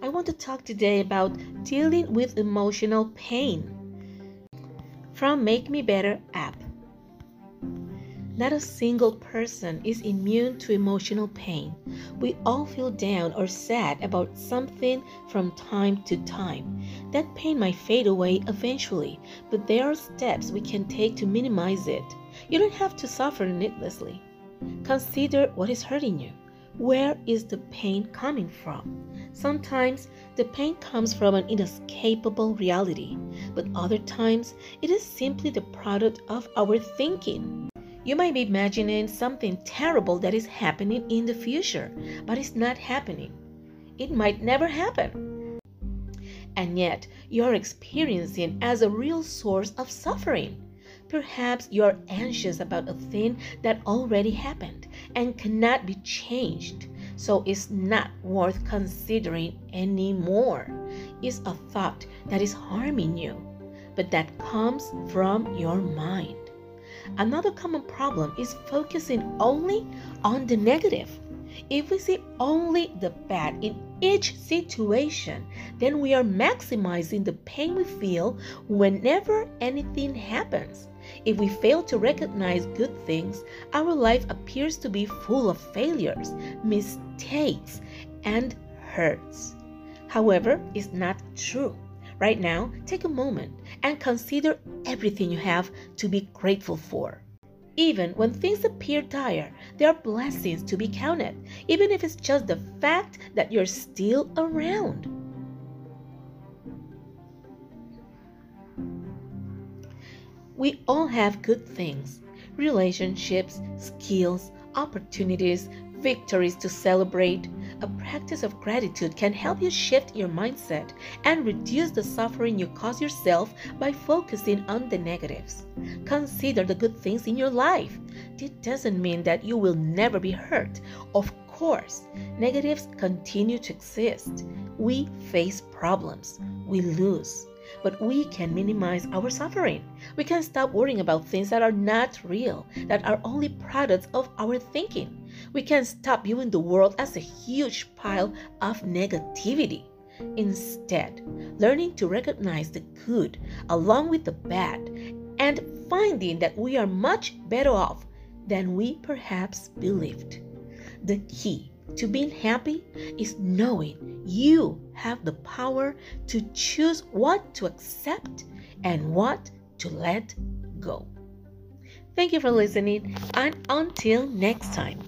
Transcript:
I want to talk today about dealing with emotional pain from Make Me Better app. Not a single person is immune to emotional pain. We all feel down or sad about something from time to time. That pain might fade away eventually, but there are steps we can take to minimize it. You don't have to suffer needlessly. Consider what is hurting you. Where is the pain coming from? Sometimes the pain comes from an inescapable reality, but other times it is simply the product of our thinking. You might be imagining something terrible that is happening in the future, but it's not happening. It might never happen. And yet, you're experiencing as a real source of suffering. Perhaps you're anxious about a thing that already happened and cannot be changed, so it's not worth considering anymore. It's a thought that is harming you, but that comes from your mind. Another common problem is focusing only on the negative. If we see only the bad in each situation, then we are maximizing the pain we feel whenever anything happens. If we fail to recognize good things, our life appears to be full of failures, mistakes, and hurts. However, it's not true. Right now, take a moment and consider everything you have to be grateful for. Even when things appear dire, there are blessings to be counted, even if it's just the fact that you're still around. We all have good things relationships, skills, opportunities, victories to celebrate. A practice of gratitude can help you shift your mindset and reduce the suffering you cause yourself by focusing on the negatives. Consider the good things in your life. This doesn't mean that you will never be hurt. Of course, negatives continue to exist. We face problems, we lose but we can minimize our suffering. We can stop worrying about things that are not real, that are only products of our thinking. We can stop viewing the world as a huge pile of negativity. Instead, learning to recognize the good along with the bad and finding that we are much better off than we perhaps believed. The key to being happy is knowing you have the power to choose what to accept and what to let go. Thank you for listening, and until next time.